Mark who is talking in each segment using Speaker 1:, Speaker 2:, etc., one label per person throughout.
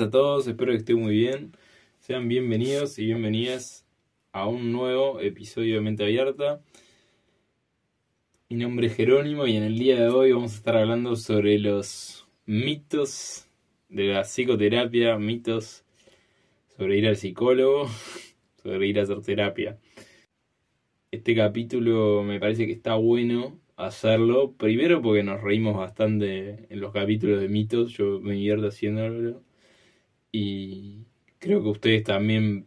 Speaker 1: A todos, espero que estén muy bien. Sean bienvenidos y bienvenidas a un nuevo episodio de Mente Abierta. Mi nombre es Jerónimo y en el día de hoy vamos a estar hablando sobre los mitos de la psicoterapia, mitos sobre ir al psicólogo, sobre ir a hacer terapia. Este capítulo me parece que está bueno hacerlo. Primero porque nos reímos bastante en los capítulos de mitos, yo me divierto haciéndolo. Y creo que ustedes también,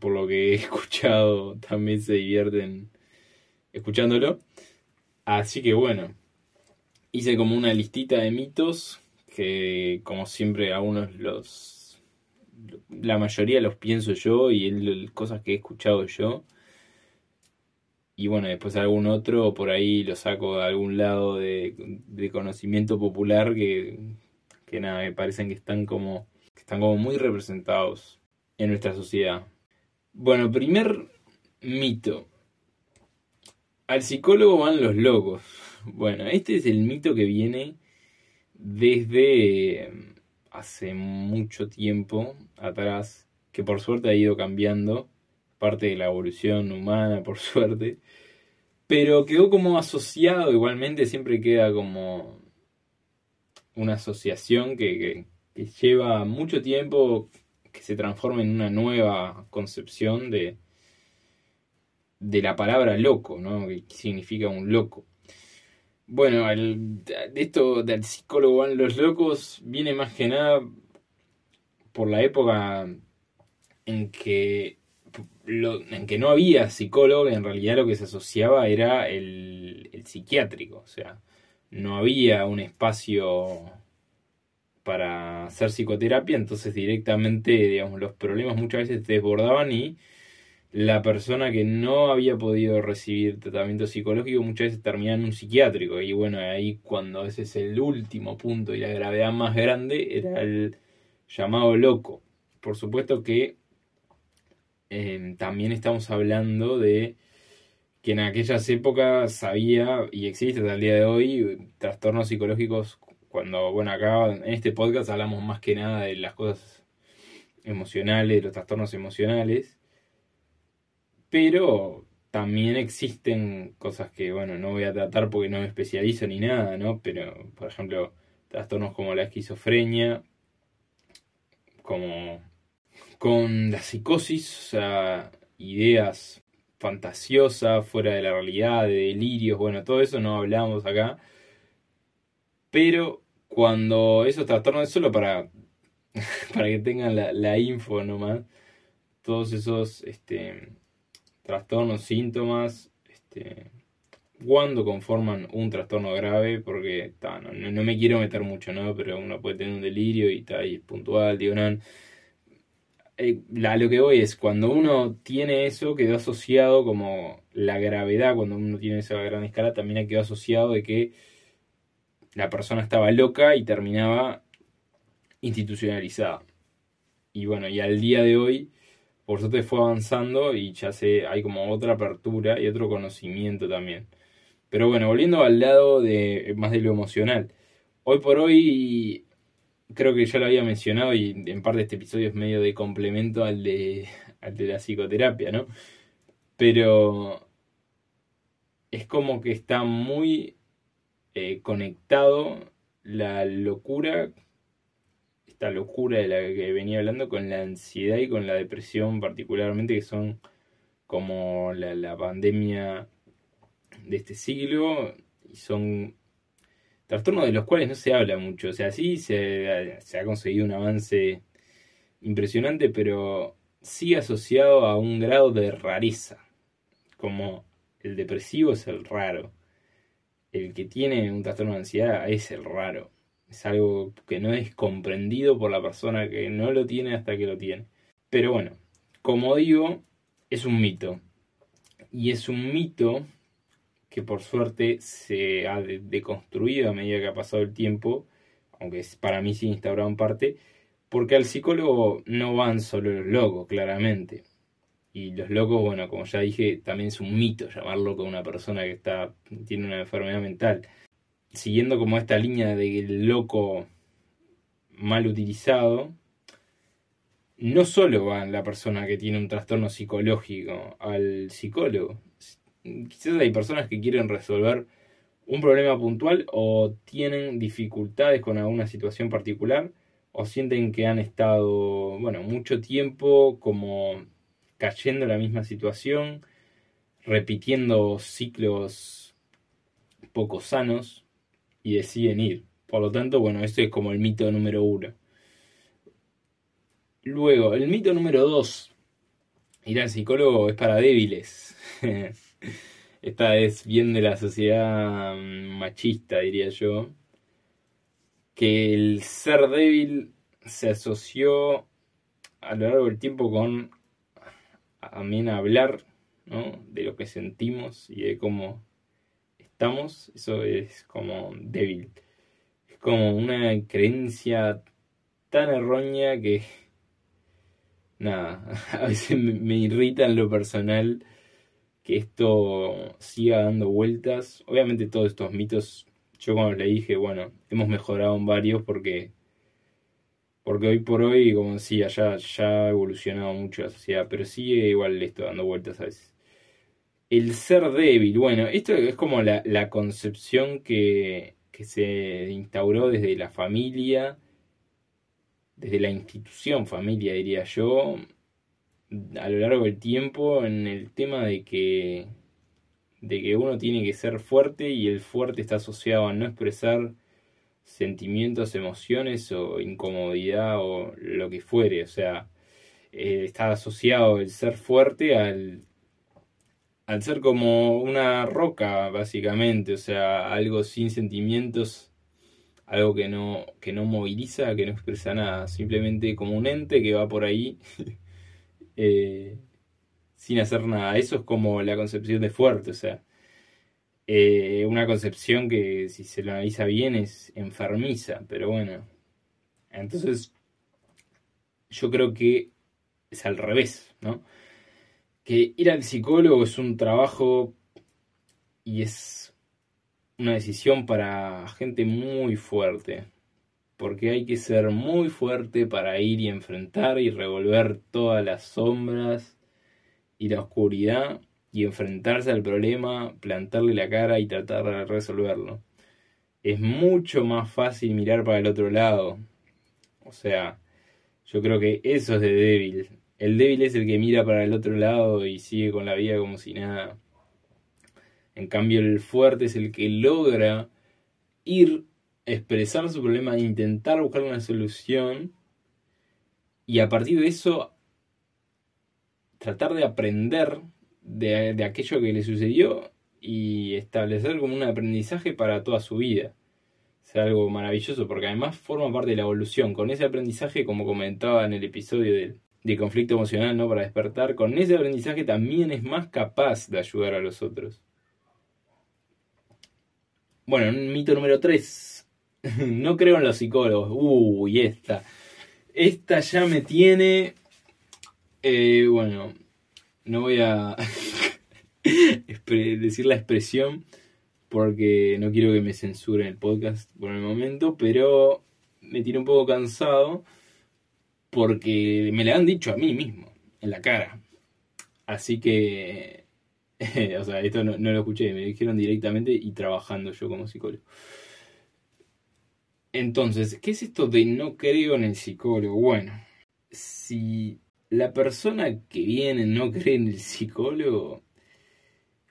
Speaker 1: por lo que he escuchado, también se divierten escuchándolo. Así que bueno, hice como una listita de mitos que como siempre algunos los... La mayoría los pienso yo y cosas que he escuchado yo y bueno, después algún otro por ahí lo saco de algún lado de, conocimiento popular que, que, nada, me parecen que están como, están como muy representados en nuestra sociedad. Bueno, primer mito. Al psicólogo van los locos. Bueno, este es el mito que viene desde hace mucho tiempo atrás, que por suerte ha ido cambiando parte de la evolución humana, por suerte. Pero quedó como asociado, igualmente siempre queda como una asociación que, lleva mucho tiempo que se transforma en una nueva concepción de, de la palabra loco, ¿no? Que significa un loco. Bueno, de esto del psicólogo van los locos viene más que nada por la época en que en que no había psicólogo, en realidad lo que se asociaba era el, psiquiátrico, o sea, no había un espacio para hacer psicoterapia, entonces directamente, digamos, los problemas muchas veces desbordaban y la persona que no había podido recibir tratamiento psicológico muchas veces terminaba en un psiquiátrico. Y bueno, ahí cuando ese es el último punto y la gravedad más grande era el llamado loco. Por supuesto que Em, también estamos hablando de que en aquellas épocas había y existe hasta el día de hoy trastornos psicológicos cuando, bueno, acá en este podcast hablamos más que nada de las cosas emocionales, de los trastornos emocionales, pero también existen cosas que, bueno, no voy a tratar porque no me especializo ni nada, ¿no? Pero, por ejemplo, trastornos como la esquizofrenia, como con la psicosis, o sea, ideas fantasiosas, fuera de la realidad, de delirios, bueno, todo eso no hablamos acá. Pero cuando esos trastornos, es solo para, para que tengan la, la info nomás, todos esos este, trastornos, síntomas, este, cuando conforman un trastorno grave, porque no, me quiero meter mucho, ¿no? Pero uno puede tener un delirio y está ahí puntual, digo, no, eh, lo que voy es, cuando uno tiene eso, quedó asociado como la gravedad, cuando uno tiene esa gran escala, también quedó asociado de que la persona estaba loca y terminaba institucionalizada. Y bueno, y al día de hoy, por suerte fue avanzando y ya se, hay como otra apertura y otro conocimiento también. Pero bueno, volviendo al lado de más de lo emocional. Hoy por hoy creo que ya lo había mencionado y en parte este episodio es medio de complemento al de, al de la psicoterapia, ¿no? Pero es como que está muy eh, conectado la locura, esta locura de la que venía hablando, con la ansiedad y con la depresión particularmente, que son como la, la pandemia de este siglo y son trastornos de los cuales no se habla mucho. O sea, sí se, ha conseguido un avance impresionante, pero sí asociado a un grado de rareza. Como el depresivo es el raro. El que tiene un trastorno de ansiedad es el raro. Es algo que no es comprendido por la persona que no lo tiene hasta que lo tiene. Pero bueno, como digo, es un mito. Y es un mito que por suerte se ha deconstruido a medida que ha pasado el tiempo, aunque para mí se instaurado en parte, porque al psicólogo no van solo los locos, claramente. Y los locos, bueno, como ya dije, también es un mito llamar loco a una persona que está, tiene una enfermedad mental. Siguiendo como esta línea del loco mal utilizado, no solo va la persona que tiene un trastorno psicológico al psicólogo. Quizás hay personas que quieren resolver un problema puntual o tienen dificultades con alguna situación particular o sienten que han estado, bueno, mucho tiempo como cayendo en la misma situación, repitiendo ciclos poco sanos y deciden ir. Por lo tanto, bueno, esto es como el mito número uno. Luego, el mito número 2. Ir al psicólogo es para débiles. Esta es bien de la sociedad mm, machista, diría yo. Que el ser débil se asoció a lo largo del tiempo con también hablar de lo que sentimos y de cómo estamos. Eso es como débil. Es como una creencia tan errónea que nada, a veces me, irrita en lo personal que esto siga dando vueltas. Obviamente todos estos mitos, yo cuando le dije, bueno, hemos mejorado en varios porque porque hoy por hoy, como decía, ya, ya ha evolucionado mucho la sociedad, pero sigue igual esto dando vueltas a veces. El ser débil, bueno, esto es como la, la concepción que, que se instauró desde la familia desde la institución familia, diría yo, a lo largo del tiempo en el tema de que, de que uno tiene que ser fuerte y el fuerte está asociado a no expresar sentimientos, emociones o incomodidad o lo que fuere. O sea, eh, está asociado el ser fuerte al, al ser como una roca, básicamente. O sea, algo sin sentimientos algo que no, que no moviliza, que no expresa nada, simplemente como un ente que va por ahí eh, sin hacer nada. Eso es como la concepción de fuerte, o sea, eh, una concepción que si se lo analiza bien es enfermiza, pero bueno. Entonces, yo creo que es al revés, ¿no? Que ir al psicólogo es un trabajo y es una decisión para gente muy fuerte. Porque hay que ser muy fuerte para ir y enfrentar y revolver todas las sombras y la oscuridad y enfrentarse al problema, plantarle la cara y tratar de resolverlo. Es mucho más fácil mirar para el otro lado. O sea, yo creo que eso es de débil. El débil es el que mira para el otro lado y sigue con la vida como si nada. En cambio, el fuerte es el que logra ir, expresar su problema, intentar buscar una solución y a partir de eso tratar de aprender de, aquello que le sucedió y establecer como un aprendizaje para toda su vida. Es algo maravilloso porque además forma parte de la evolución. Con ese aprendizaje, como comentaba en el episodio de, de conflicto emocional, ¿no? Para despertar, con ese aprendizaje también es más capaz de ayudar a los otros. Bueno, mito número 3. no creo en los psicólogos. Uy, esta. Esta ya me tiene... Eh, bueno, no voy a decir la expresión porque no quiero que me censuren el podcast por el momento, pero me tiene un poco cansado porque me la han dicho a mí mismo, en la cara. Así que o sea, esto no, lo escuché, me dijeron directamente y trabajando yo como psicólogo. Entonces, ¿qué es esto de no creo en el psicólogo? Bueno, si la persona que viene no cree en el psicólogo,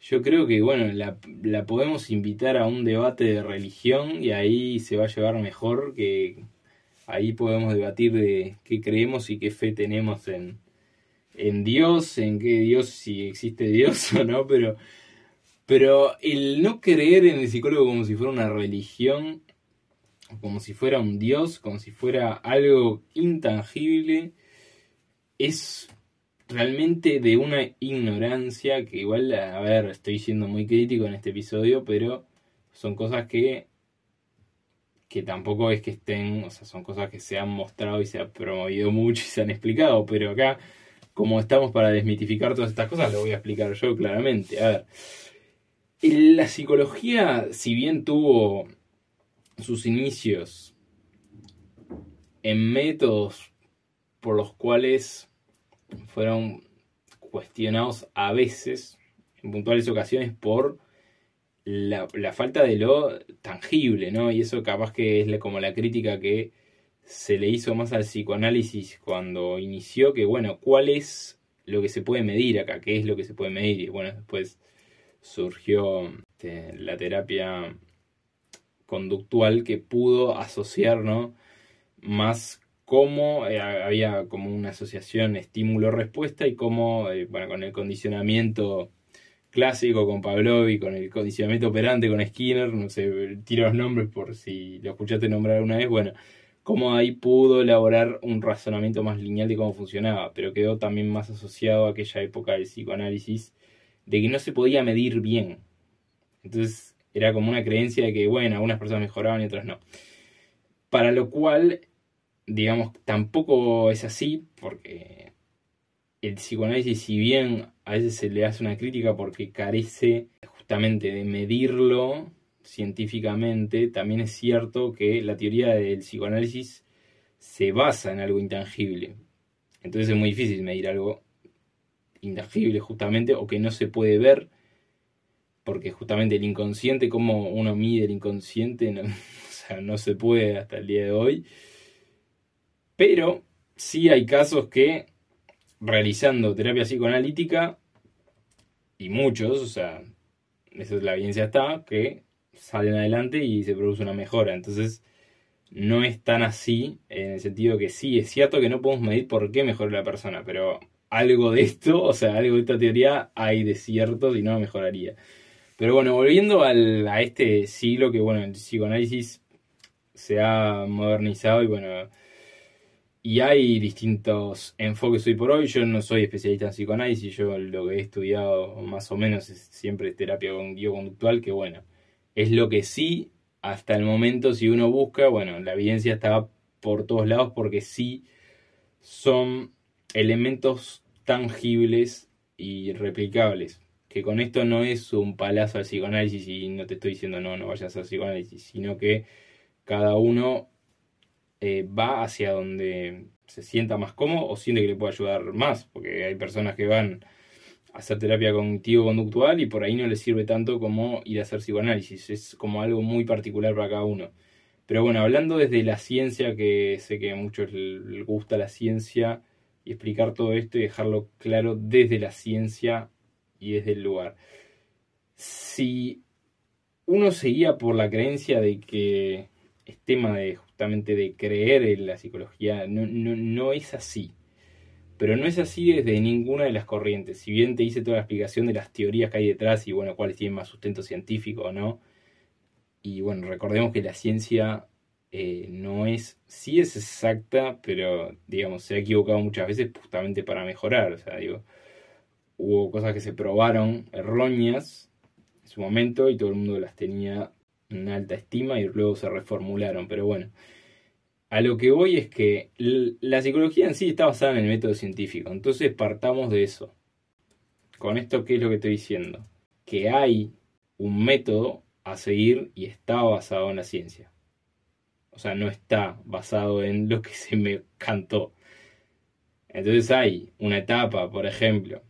Speaker 1: yo creo que, bueno, la, la, podemos invitar a un debate de religión y ahí se va a llevar mejor, que ahí podemos debatir de qué creemos y qué fe tenemos en, en Dios, en qué Dios, si existe Dios o no, pero, pero el no creer en el psicólogo como si fuera una religión, como si fuera un Dios, como si fuera algo intangible, es realmente de una ignorancia que igual, a ver, estoy siendo muy crítico en este episodio, pero son cosas que que tampoco es que estén, o sea, son cosas que se han mostrado y se ha promovido mucho y se han explicado, pero acá como estamos para desmitificar todas estas cosas, lo voy a explicar yo claramente. A ver, la psicología, si bien tuvo sus inicios en métodos por los cuales fueron cuestionados a veces, en puntuales ocasiones, por la, falta de lo tangible, ¿no? Y eso capaz que es como la crítica que se le hizo más al psicoanálisis cuando inició, que bueno, ¿cuál es lo que se puede medir acá? ¿Qué es lo que se puede medir? Y bueno, después surgió este, la terapia conductual que pudo asociar, ¿no? Más cómo eh, había como una asociación estímulo-respuesta y cómo, eh, bueno, con el condicionamiento clásico con Pavlov y con el condicionamiento operante con Skinner, no sé, tiro los nombres por si lo escuchaste nombrar una vez, bueno, cómo ahí pudo elaborar un razonamiento más lineal de cómo funcionaba, pero quedó también más asociado a aquella época del psicoanálisis de que no se podía medir bien. Entonces era como una creencia de que, bueno, algunas personas mejoraban y otras no. Para lo cual, digamos, tampoco es así, porque el psicoanálisis, si bien a veces se le hace una crítica porque carece justamente de medirlo científicamente, también es cierto que la teoría del psicoanálisis se basa en algo intangible. Entonces es muy difícil medir algo intangible justamente o que no se puede ver porque justamente el inconsciente, como uno mide el inconsciente, no, o sea, no se puede hasta el día de hoy. Pero sí hay casos que realizando terapia psicoanalítica, y muchos, o sea, esa es la evidencia está, que salen adelante y se produce una mejora. Entonces, no es tan así, en el sentido que sí, es cierto que no podemos medir por qué mejora la persona, pero algo de esto, o sea, algo de esta teoría hay de cierto, si no mejoraría. Pero bueno, volviendo a este siglo que, bueno, el psicoanálisis se ha modernizado y bueno, y hay distintos enfoques hoy por hoy. Yo no soy especialista en psicoanálisis, yo lo que he estudiado más o menos es siempre terapia conductual, que bueno, es lo que sí, hasta el momento, si uno busca, bueno, la evidencia está por todos lados porque sí son elementos tangibles y replicables. Que con esto no es un palazo al psicoanálisis y no te estoy diciendo no, no vayas al psicoanálisis, sino que cada uno eh, va hacia donde se sienta más cómodo o siente que le puede ayudar más, porque hay personas que van a hacer terapia cognitivo-conductual y por ahí no les sirve tanto como ir a hacer psicoanálisis, es como algo muy particular para cada uno. Pero bueno, hablando desde la ciencia, que sé que a muchos les gusta la ciencia, y explicar todo esto y dejarlo claro desde la ciencia y desde el lugar. Si uno seguía por la creencia de que es tema de de creer en la psicología, no, no, es así. Pero no es así desde ninguna de las corrientes. Si bien te hice toda la explicación de las teorías que hay detrás y bueno, cuáles tienen más sustento científico o no. Y bueno, recordemos que la ciencia eh, no es, sí es exacta, pero digamos, se ha equivocado muchas veces justamente para mejorar. O sea, digo, hubo cosas que se probaron erróneas en su momento y todo el mundo las tenía una alta estima y luego se reformularon. Pero bueno, a lo que voy es que la psicología en sí está basada en el método científico. Entonces partamos de eso. Con esto, ¿qué es lo que estoy diciendo? Que hay un método a seguir y está basado en la ciencia. O sea, no está basado en lo que se me cantó. Entonces hay una etapa, por ejemplo,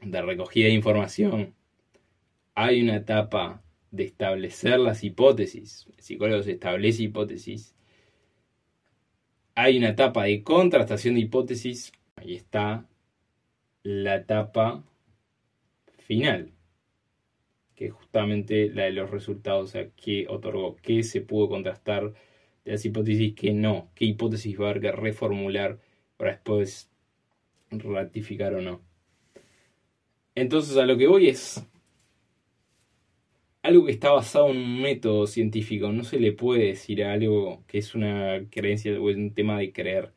Speaker 1: de recogida de información. Hay una etapa de establecer las hipótesis. El psicólogo establece hipótesis. Hay una etapa de contrastación de hipótesis. Ahí está la etapa final, que es justamente la de los resultados, o sea, qué otorgó, qué se pudo contrastar de las hipótesis, qué no, qué hipótesis va a haber que reformular para después ratificar o no. Entonces a lo que voy es, algo que está basado en un método científico. No se le puede decir a algo que es una creencia o es un tema de creer.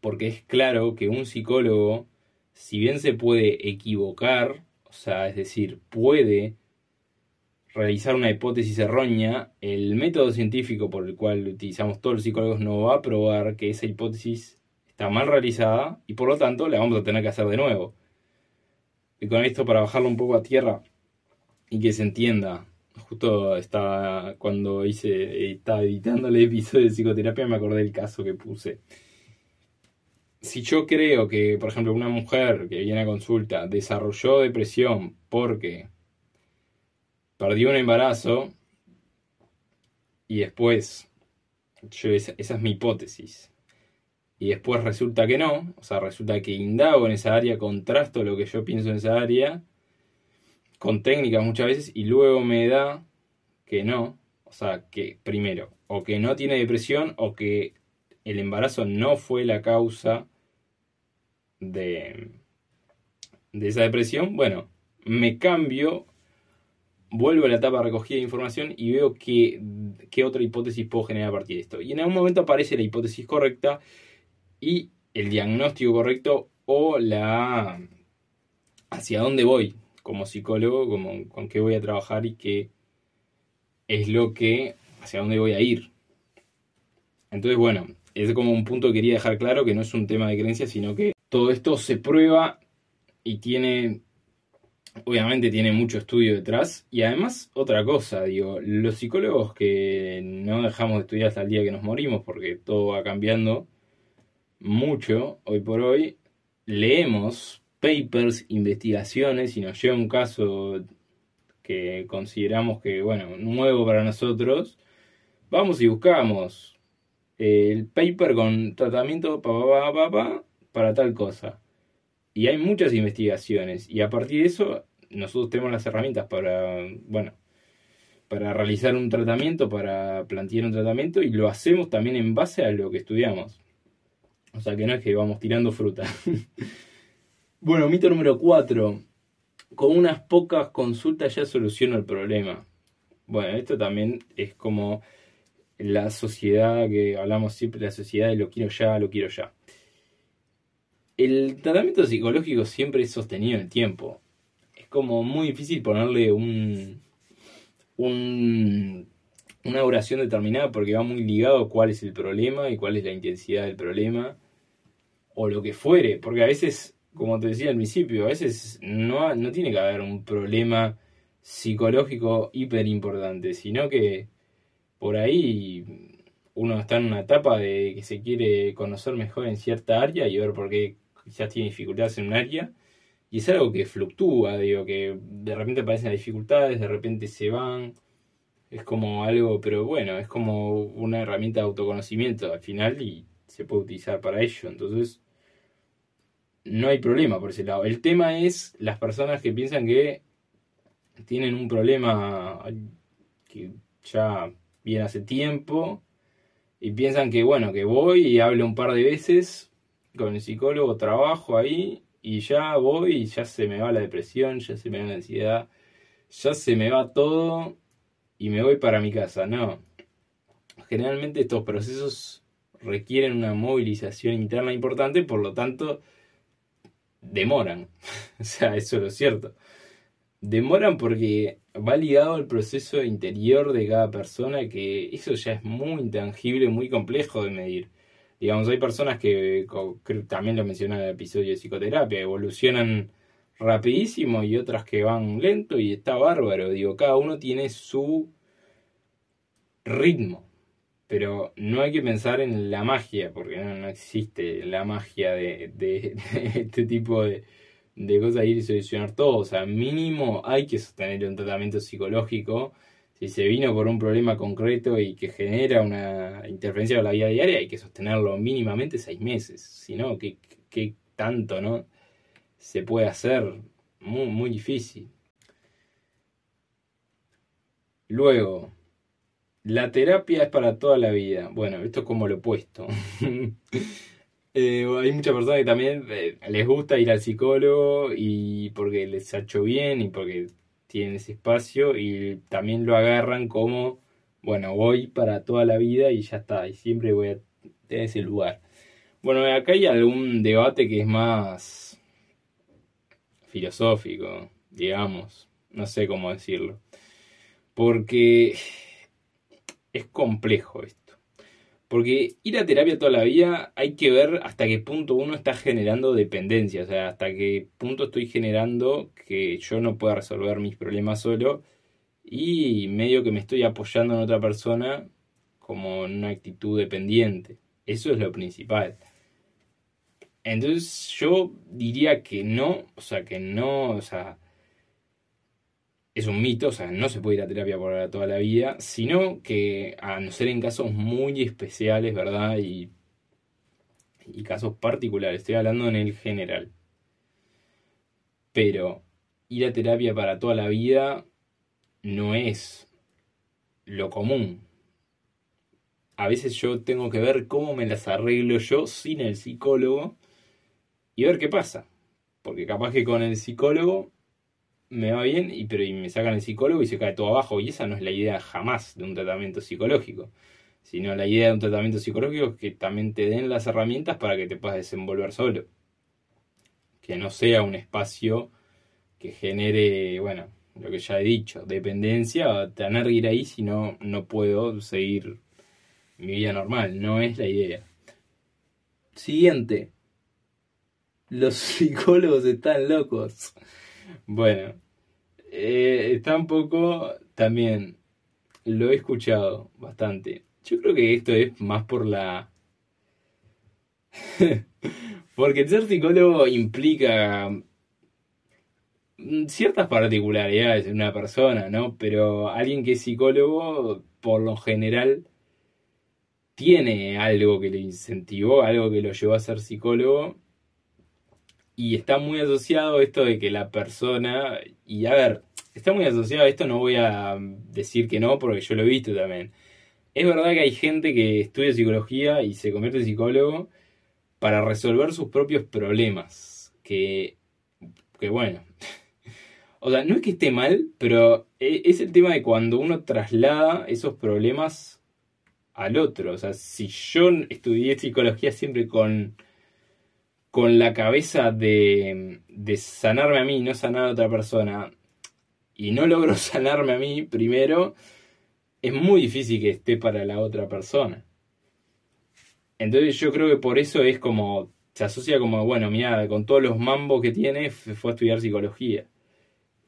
Speaker 1: Porque es claro que un psicólogo, si bien se puede equivocar, o sea, es decir, puede realizar una hipótesis errónea, el método científico por el cual utilizamos todos los psicólogos no va a probar que esa hipótesis está mal realizada y por lo tanto la vamos a tener que hacer de nuevo. Y con esto, para bajarlo un poco a tierra, y que se entienda justo estaba cuando hice, estaba editando el episodio de psicoterapia, me acordé del caso que puse. Si yo creo que, por ejemplo, una mujer que viene a consulta desarrolló depresión porque perdió un embarazo y después, yo, esa, esa es mi hipótesis, y después resulta que no, o sea, resulta que indago en esa área, contrasto lo que yo pienso en esa área, con técnicas muchas veces, y luego me da que no, o sea, que primero, o que no tiene depresión, o que el embarazo no fue la causa de, de esa depresión, bueno, me cambio, vuelvo a la etapa recogida de información y veo qué otra hipótesis puedo generar a partir de esto. Y en algún momento aparece la hipótesis correcta y el diagnóstico correcto o la hacia dónde voy como psicólogo, como, con qué voy a trabajar y qué es lo que hacia dónde voy a ir. Entonces, bueno, es como un punto que quería dejar claro que no es un tema de creencia, sino que todo esto se prueba y tiene obviamente tiene mucho estudio detrás. Y además, otra cosa, digo, los psicólogos que no dejamos de estudiar hasta el día que nos morimos, porque todo va cambiando, mucho hoy por hoy, leemos papers, investigaciones y nos llega un caso que consideramos que, bueno, nuevo para nosotros, vamos y buscamos el paper con tratamiento para tal cosa. Y hay muchas investigaciones y a partir de eso nosotros tenemos las herramientas para, bueno, para realizar un tratamiento, para plantear un tratamiento y lo hacemos también en base a lo que estudiamos. O sea que no es que vamos tirando fruta. bueno, mito número 4. Con unas pocas consultas ya soluciono el problema. Bueno, esto también es como la sociedad que hablamos siempre, la sociedad de lo quiero ya, lo quiero ya. El tratamiento psicológico siempre es sostenido en el tiempo. Es como muy difícil ponerle un, un una oración determinada porque va muy ligado cuál es el problema y cuál es la intensidad del problema o lo que fuere, porque a veces, como te decía al principio, a veces no, no tiene que haber un problema psicológico hiper importante, sino que por ahí uno está en una etapa de que se quiere conocer mejor en cierta área y ver por qué quizás tiene dificultades en un área. Y es algo que fluctúa, digo, que de repente aparecen las dificultades, de repente se van es como algo, pero bueno, es como una herramienta de autoconocimiento al final y se puede utilizar para ello. Entonces, no hay problema por ese lado. El tema es las personas que piensan que tienen un problema que ya viene hace tiempo y piensan que, bueno, que voy y hablo un par de veces con el psicólogo, trabajo ahí y ya voy y ya se me va la depresión, ya se me va la ansiedad, ya se me va todo y me voy para mi casa. No. Generalmente estos procesos requieren una movilización interna importante, por lo tanto, demoran. o sea, eso es lo cierto. Demoran porque va ligado al proceso interior de cada persona, que eso ya es muy intangible, muy complejo de medir. Digamos, hay personas que, también lo mencioné en el episodio de psicoterapia, evolucionan rapidísimo y otras que van lento y está bárbaro. Digo, cada uno tiene su ritmo. Pero no hay que pensar en la magia, porque no, existe la magia de, este tipo de, de cosas, ir y solucionar todo. O sea, mínimo hay que sostener un tratamiento psicológico. Si se vino por un problema concreto y que genera una interferencia con la vida diaria, hay que sostenerlo mínimamente seis meses. Si no, ¿qué, qué tanto, no? se puede hacer muy, muy difícil. Luego, la terapia es para toda la vida. Bueno, esto es como lo opuesto. Eh, hay muchas personas que también eh, les gusta ir al psicólogo y porque les ha hecho bien y porque tienen ese espacio y también lo agarran como, bueno, voy para toda la vida y ya está, y siempre voy a tener ese lugar. Bueno, acá hay algún debate que es más filosófico, digamos, no sé cómo decirlo, porque es complejo esto. Porque ir a terapia toda la vida hay que ver hasta qué punto uno está generando dependencia, o sea, hasta qué punto estoy generando que yo no pueda resolver mis problemas solo y medio que me estoy apoyando en otra persona como una actitud dependiente. Eso es lo principal. Entonces yo diría que no, o sea, que no, o sea, es un mito, o sea, no se puede ir a terapia por toda la vida, sino que a no ser en casos muy especiales, ¿verdad? Y, y casos particulares, estoy hablando en el general. Pero ir a terapia para toda la vida no es lo común. A veces yo tengo que ver cómo me las arreglo yo sin el psicólogo y ver qué pasa. Porque capaz que con el psicólogo me va bien, y, pero y me sacan el psicólogo y se cae todo abajo. Y esa no es la idea jamás de un tratamiento psicológico. Sino la idea de un tratamiento psicológico es que también te den las herramientas para que te puedas desenvolver solo. Que no sea un espacio que genere, bueno, lo que ya he dicho, dependencia, tener que ir ahí si no, no puedo seguir mi vida normal. No es la idea. Siguiente. Los psicólogos están locos. Bueno, eh, está un poco también, lo he escuchado bastante. Yo creo que esto es más por la... Porque ser psicólogo implica ciertas particularidades de una persona, ¿no? Pero alguien que es psicólogo, por lo general, tiene algo que le incentivó, algo que lo llevó a ser psicólogo. Y está muy asociado esto de que la persona, y a ver, está muy asociado a esto, no voy a decir que no, porque yo lo he visto también. Es verdad que hay gente que estudia psicología y se convierte en psicólogo para resolver sus propios problemas. Que, que bueno, o sea, no es que esté mal, pero e, es el tema de cuando uno traslada esos problemas al otro. O sea, si yo estudié psicología siempre con, con la cabeza de, sanarme a mí, no sanar a otra persona, y no logro sanarme a mí primero, es muy difícil que esté para la otra persona. Entonces yo creo que por eso es como, se asocia como, bueno, mira, con todos los mambos que tiene, fue a estudiar psicología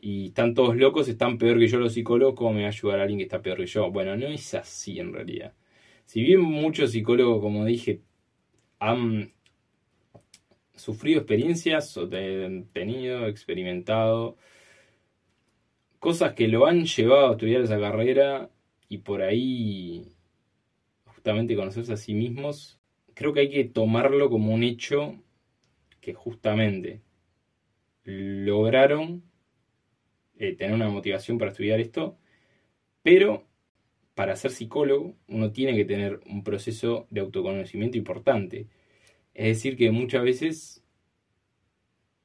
Speaker 1: y están todos locos, están peor que yo los psicólogos, ¿cómo me va a ayudar alguien que está peor que yo? Bueno, no es así en realidad. Si bien muchos psicólogos, como dije, han sufrido experiencias tenido, experimentado cosas que lo han llevado a estudiar esa carrera y por ahí justamente conocerse a sí mismos, creo que hay que tomarlo como un hecho que justamente lograron eh, tener una motivación para estudiar esto, pero para ser psicólogo uno tiene que tener un proceso de autoconocimiento importante. Es decir, que muchas veces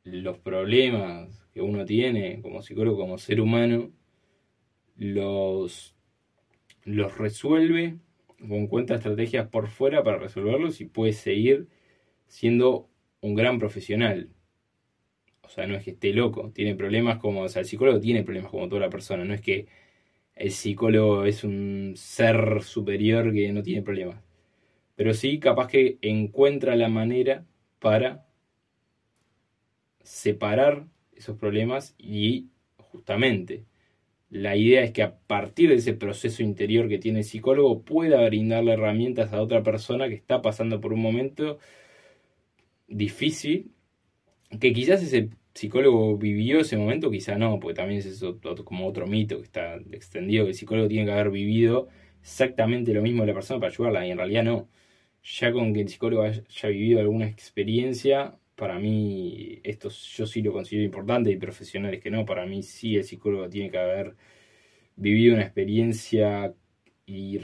Speaker 1: los problemas que uno tiene como psicólogo, como ser humano, los, los resuelve o encuentra estrategias por fuera para resolverlos y puede seguir siendo un gran profesional. O sea, no es que esté loco, tiene problemas como, o sea, el psicólogo tiene problemas como toda la persona, no es que el psicólogo es un ser superior que no tiene problemas. Pero sí, capaz que encuentra la manera para separar esos problemas y justamente la idea es que a partir de ese proceso interior que tiene el psicólogo pueda brindarle herramientas a otra persona que está pasando por un momento difícil que quizás ese psicólogo vivió ese momento, quizá no, porque también es eso, como otro mito que está extendido, que el psicólogo tiene que haber vivido exactamente lo mismo de la persona para ayudarla, y en realidad no. Ya con que el psicólogo haya vivido alguna experiencia, para mí esto yo sí lo considero importante, y profesionales que no, para mí sí el psicólogo tiene que haber vivido una experiencia y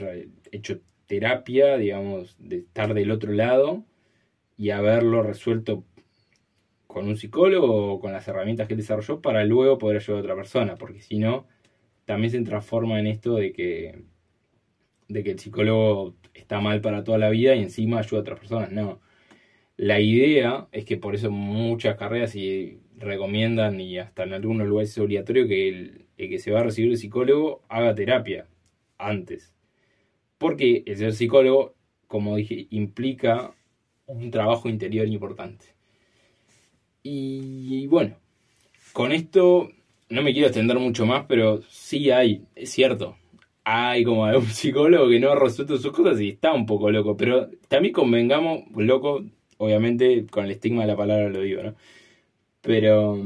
Speaker 1: hecho terapia, digamos, de estar del otro lado y haberlo resuelto con un psicólogo o con las herramientas que desarrolló para luego poder ayudar a otra persona, porque si no, también se transforma en esto de que, de que el psicólogo está mal para toda la vida y encima ayuda a otras personas. No. La idea es que por eso muchas carreras y recomiendan y hasta en algunos lugares es obligatorio que el, que se va a recibir de psicólogo haga terapia antes. Porque el ser psicólogo, como dije, implica un trabajo interior importante. Y, bueno, con esto no me quiero extender mucho más, pero sí hay, es cierto, hay como un psicólogo que no resuelto sus cosas y está un poco loco, pero también convengamos, loco, obviamente con el estigma de la palabra lo digo, ¿no? Pero,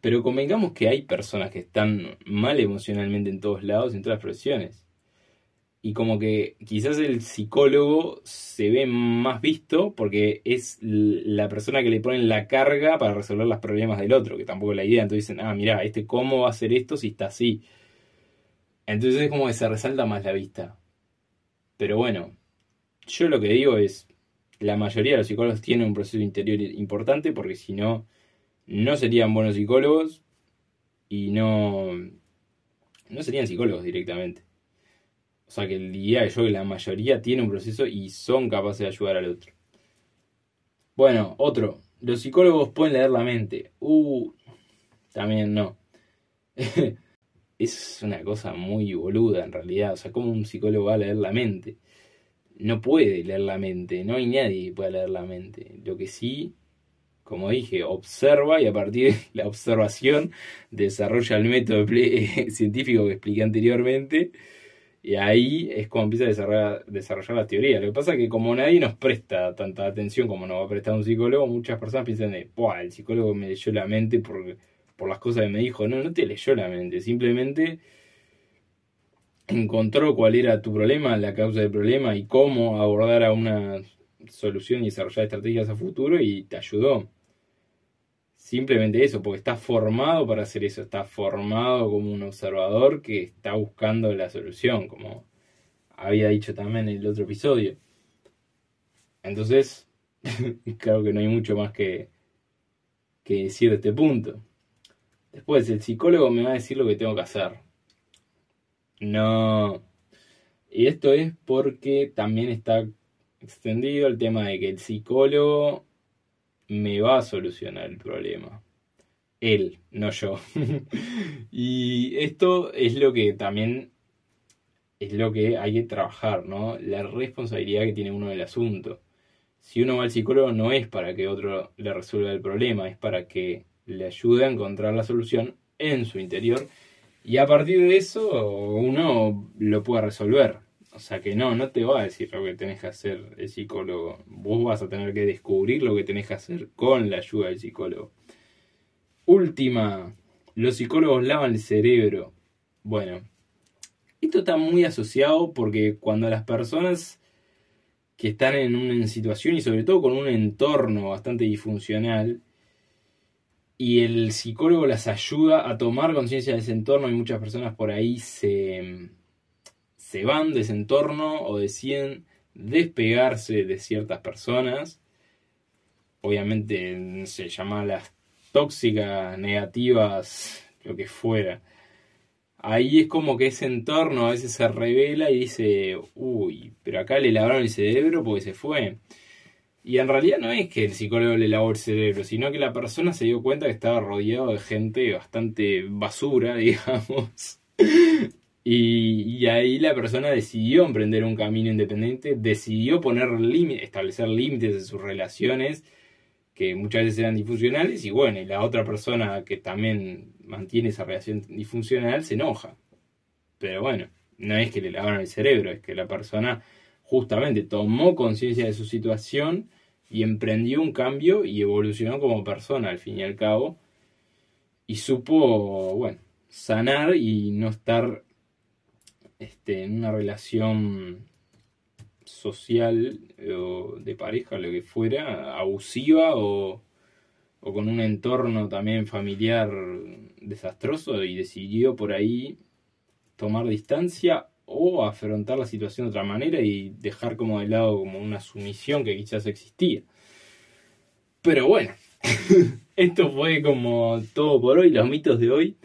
Speaker 1: pero convengamos que hay personas que están mal emocionalmente en todos lados, en todas las profesiones y como que quizás el psicólogo se ve más visto porque es la persona que le ponen la carga para resolver los problemas del otro, que tampoco es la idea. Entonces dicen, ah, mira, este cómo va a hacer esto si está así. Entonces es como que se resalta más la vista. Pero bueno, yo lo que digo es, la mayoría de los psicólogos tienen un proceso interior importante porque si no, no serían buenos psicólogos y no, no serían psicólogos directamente. O sea que día yo que la mayoría tiene un proceso y son capaces de ayudar al otro. Bueno, otro. Los psicólogos pueden leer la mente. Uh, también no. es una cosa muy boluda en realidad. O sea, ¿cómo un psicólogo va a leer la mente? No puede leer la mente. No hay nadie que pueda leer la mente. Lo que sí, como dije, observa y a partir de la observación desarrolla el método científico que expliqué anteriormente y ahí es como empieza a desarrollar, desarrollar, la teoría. Lo que pasa es que como nadie nos presta tanta atención como nos va a prestar un psicólogo, muchas personas piensan de, el psicólogo me leyó la mente por, por las cosas que me dijo. No, no te leyó la mente, simplemente encontró cuál era tu problema, la causa del problema y cómo abordar a una solución y desarrollar estrategias a futuro y te ayudó. Simplemente eso, porque está formado para hacer eso, está formado como un observador que está buscando la solución, como había dicho también en el otro episodio. Entonces, creo que no hay mucho más que, que decir de este punto. Después, el psicólogo me va a decir lo que tengo que hacer. No. Y esto es porque también está extendido el tema de que el psicólogo me va a solucionar el problema. Él, no yo. y esto es lo que también es lo que hay que trabajar, ¿no? La responsabilidad que tiene uno del asunto. Si uno va al psicólogo no es para que otro le resuelva el problema, es para que le ayude a encontrar la solución en su interior y a partir de eso uno lo puede resolver. O sea que no, no te va a decir lo que tenés que hacer el psicólogo. Vos vas a tener que descubrir lo que tenés que hacer con la ayuda del psicólogo. Última, los psicólogos lavan el cerebro. Bueno, esto está muy asociado porque cuando las personas que están en una situación y sobre todo con un entorno bastante disfuncional y el psicólogo las ayuda a tomar conciencia de ese entorno y muchas personas por ahí se se van de ese entorno o deciden despegarse de ciertas personas. Obviamente se llama las tóxicas, negativas, lo que fuera. Ahí es como que ese entorno a veces se revela y dice, uy, pero acá le lavaron el cerebro porque se fue. Y en realidad no es que el psicólogo le lavó el cerebro, sino que la persona se dio cuenta que estaba rodeado de gente bastante basura, digamos. Y, ahí la persona decidió emprender un camino independiente, decidió poner límites, establecer límites en sus relaciones, que muchas veces eran disfuncionales, y bueno, y la otra persona que también mantiene esa relación disfuncional se enoja. Pero bueno, no es que le lavaron el cerebro, es que la persona justamente tomó conciencia de su situación y emprendió un cambio y evolucionó como persona al fin y al cabo, y supo, bueno, sanar y no estar este, en una relación social o de pareja, lo que fuera, abusiva o, o con un entorno también familiar desastroso y decidió por ahí tomar distancia o afrontar la situación de otra manera y dejar como de lado como una sumisión que quizás existía. Pero bueno, esto fue como todo por hoy, los mitos de hoy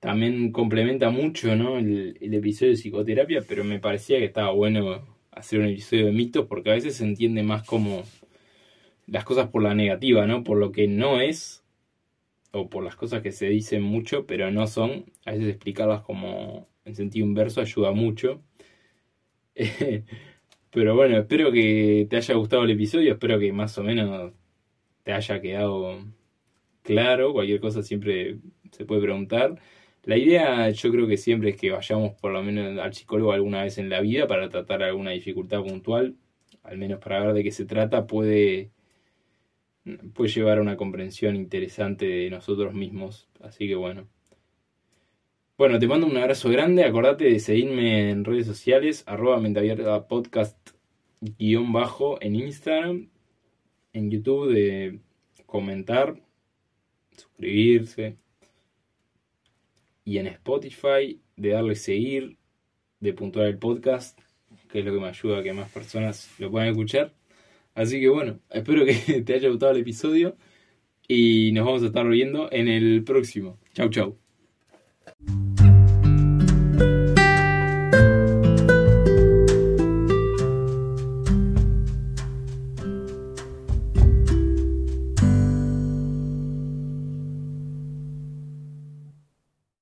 Speaker 1: también complementa mucho ¿no? el, episodio de psicoterapia, pero me parecía que estaba bueno hacer un episodio de mitos porque a veces se entiende más como las cosas por la negativa, ¿no? Por lo que no es, o por las cosas que se dicen mucho, pero no son. A veces explicarlas como en sentido inverso ayuda mucho. pero bueno, espero que te haya gustado el episodio, espero que más o menos te haya quedado claro, cualquier cosa siempre se puede preguntar. La idea yo creo que siempre es que vayamos por lo menos al psicólogo alguna vez en la vida para tratar alguna dificultad puntual, al menos para ver de qué se trata, puede, puede llevar a una comprensión interesante de nosotros mismos. Así que bueno. Bueno, te mando un abrazo grande. Acordate de seguirme en redes sociales, arroba podcast guion bajo en Instagram, en YouTube, de comentar, suscribirse. Y en Spotify, de darle seguir, de puntuar el podcast, que es lo que me ayuda a que más personas lo puedan escuchar. Así que bueno, espero que te haya gustado el episodio y nos vamos a estar viendo en el próximo. Chau, chau.